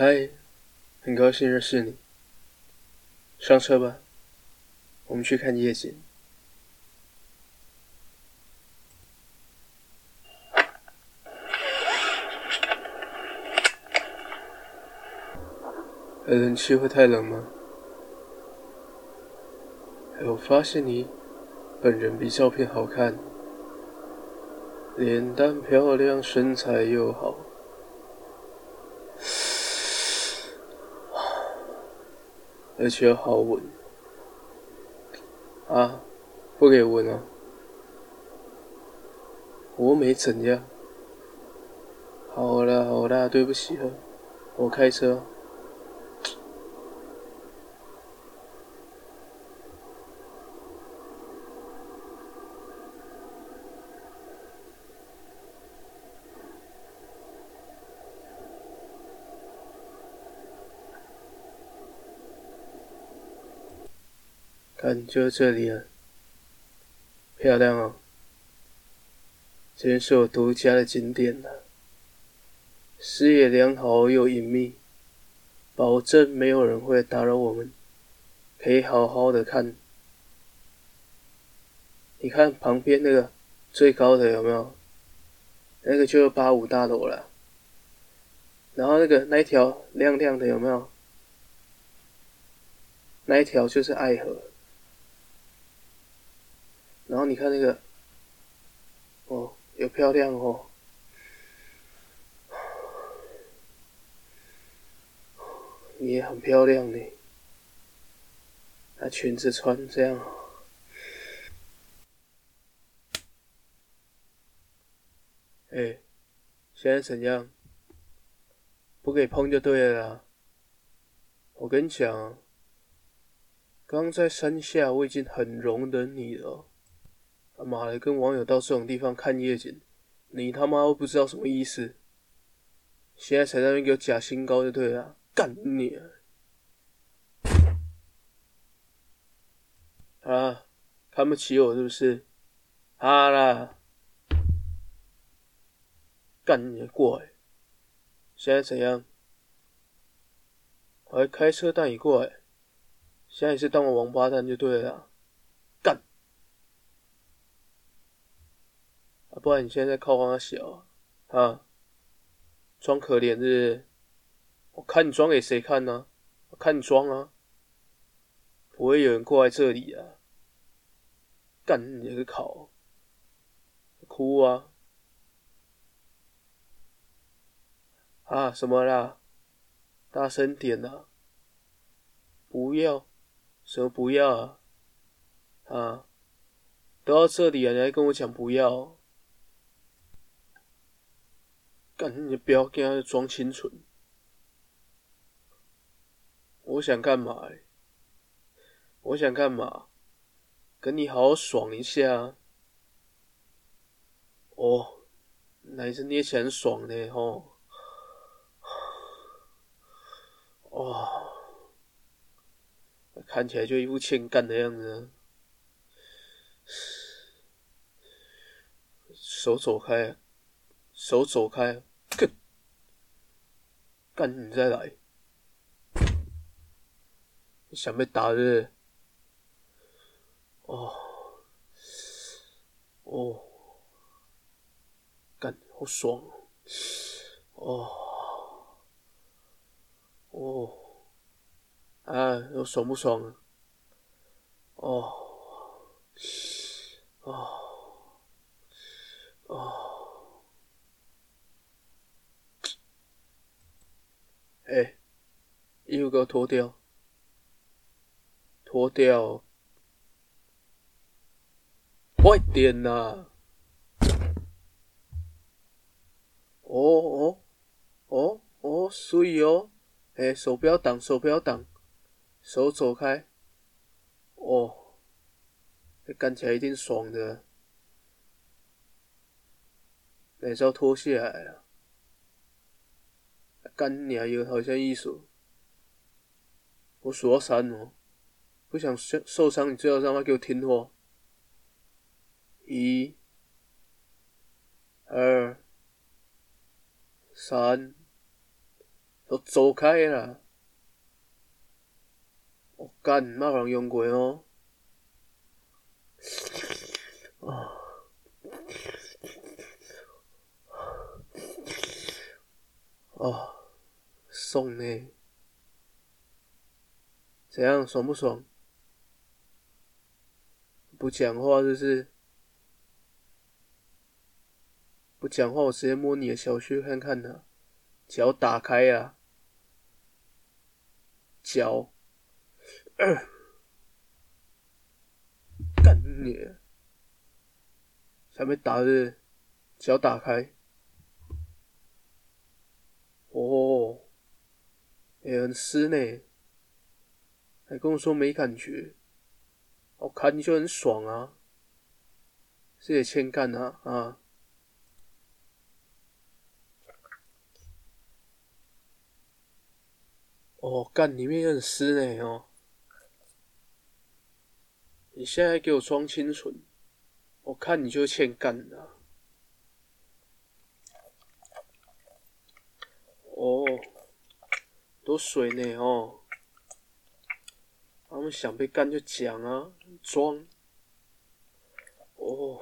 嗨，很高兴认识你。上车吧，我们去看夜景。冷气会太冷吗？我发现你本人比照片好看，脸蛋漂亮，身材又好。而且好稳啊！不给闻啊！我没怎样。好啦好啦，对不起了，我开车。看，就这里了，漂亮哦！这边是我独家的景点了，视野良好又隐秘，保证没有人会打扰我们，可以好好的看。你看旁边那个最高的有没有？那个就是八五大楼了。然后那个那一条亮亮的有没有？那一条就是爱河。然后你看那个，哦，有漂亮哦，你也很漂亮呢，那裙子穿这样，哎，现在怎样？不给碰就对了啦。我跟你讲，刚在山下我已经很容忍你了。他妈的，跟网友到这种地方看夜景，你他妈都不知道什么意思。现在才在那边给我假清高就对了，干你啊！看不起我是不是？好啦，干你过来！现在怎样？我还开车带你过来，现在也是当我王八蛋就对了。不然你现在在靠方小啊？装可怜是？我看你装给谁看呢？我看你装啊！不会有人过来这里啊！干你个考！哭啊！啊什么啦？大声点啊！不要！什么不要啊？啊！都到这里了，你还跟我讲不要？干你不要跟他装清纯！我想干嘛？我想干嘛？跟你好好爽一下。哦，奶子捏起来很爽的吼。哦，看起来就一副欠干的样子。手走开，手走开。干！你再来！想被打是是？哦哦，干好爽哦！哦啊，又爽不爽啊？哦哦哦！哎、欸，衣服给我脱掉，脱掉，快点呐！哦哦哦哦，所以哦！哎、手不要挡，手不要挡，手走开。哦，这干起来一定爽的。那是要脱下来了。干你啊！有好像艺术，我数到三哦，不想受受伤，你最好让他给我听话。一、二、三，都走开啦！我干，那有人用过哦。啊！啊！爽呢？怎样？爽不爽？不讲话就是？不讲话，我直接摸你的小穴看看呢。脚打开呀，脚，干你！还没打的，脚打开。哦，也很湿呢，还跟我说没感觉，我看你就很爽啊，这也欠干啊啊！哦，干里面也很湿呢哦！你现在给我装清纯，我看你就欠干的。哦，多水呢哦！他们想被干就讲啊，装。哦，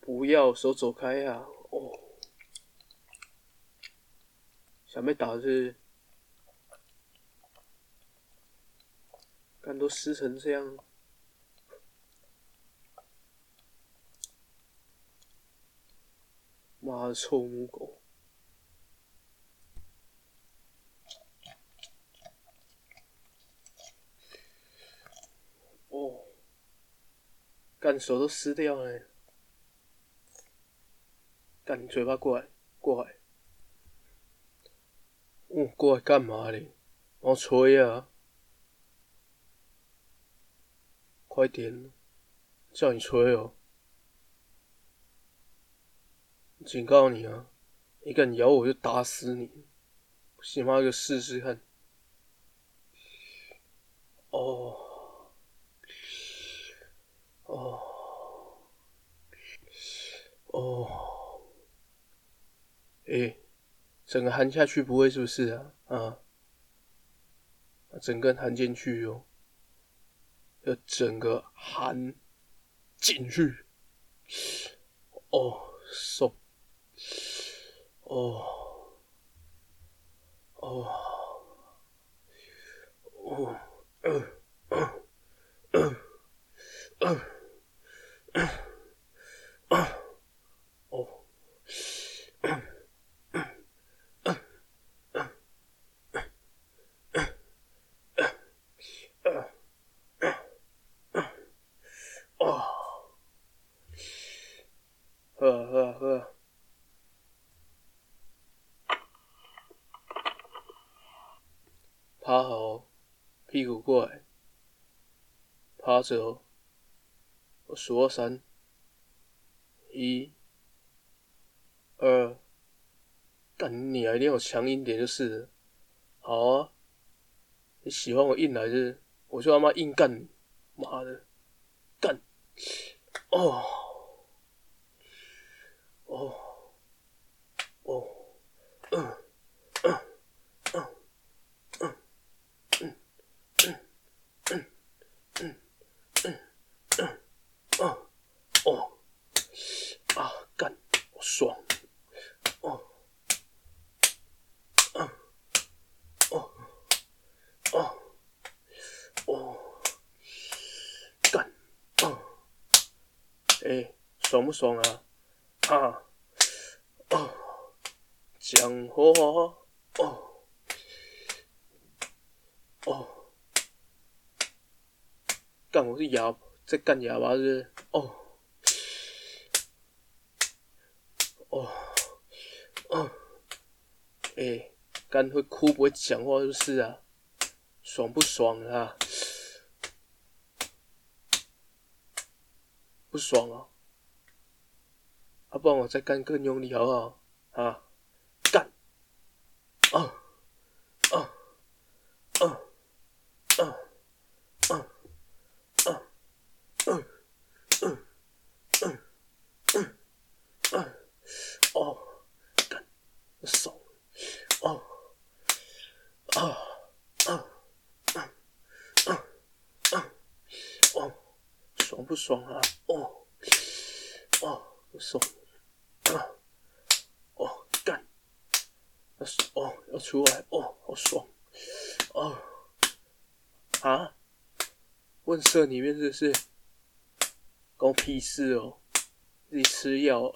不要，手走开呀！哦。想被打是，干都湿成这样，妈的臭母狗！哦，手都湿掉了，干嘴巴过来，过来。嗯，过来干嘛嘞？我吹啊！快点，叫你吹哦！警告你啊！你敢咬我就打死你！不信妈就试试看。哦，哦，诶。整个含下去不会是不是啊？啊，整个含进去哟，要整个含进去。哦，爽。哦，哦，哦，嗯，嗯，嗯，嗯。喝喝喝！趴好，屁股过来，趴着哦。我数到三，一、二，干你啊！一定要强硬点就是了。好啊，你喜欢我硬来是？我就他妈硬干你，妈的，干！哦。哦，哦，嗯，哎，爽不爽啊？啊，哦，讲话，哦，哦，干我是哑，在干哑巴是不是？哦，哦，哦，哎，干会哭不会讲话就是啊，爽不爽啊？不爽啊？啊，不然我再干更用力好不好？啊，干！啊，啊，啊，啊，啊，啊，嗯，嗯，嗯，嗯，嗯，哦，干！爽，哦，啊，啊，啊，啊，啊，哦，爽不爽啊？哦，哦，不爽，啊，哦，干，哦，要出来，哦，好爽，哦，啊，问社里面是不是？关我屁事哦，自己吃药。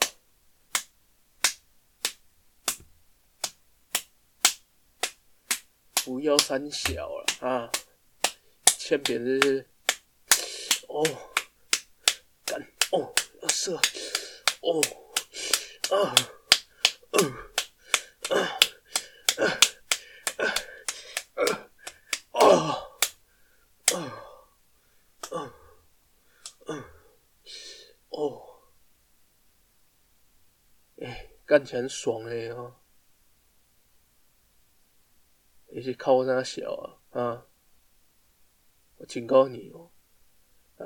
不要三小了啊！欠扁这是？哦，哦，要射哦啊嗯啊啊啊啊啊啊啊哦，哎，干起来很爽哎啊！你是靠三小啊啊！我警告你哦，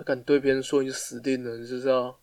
敢对别人说你就死定了，你知道？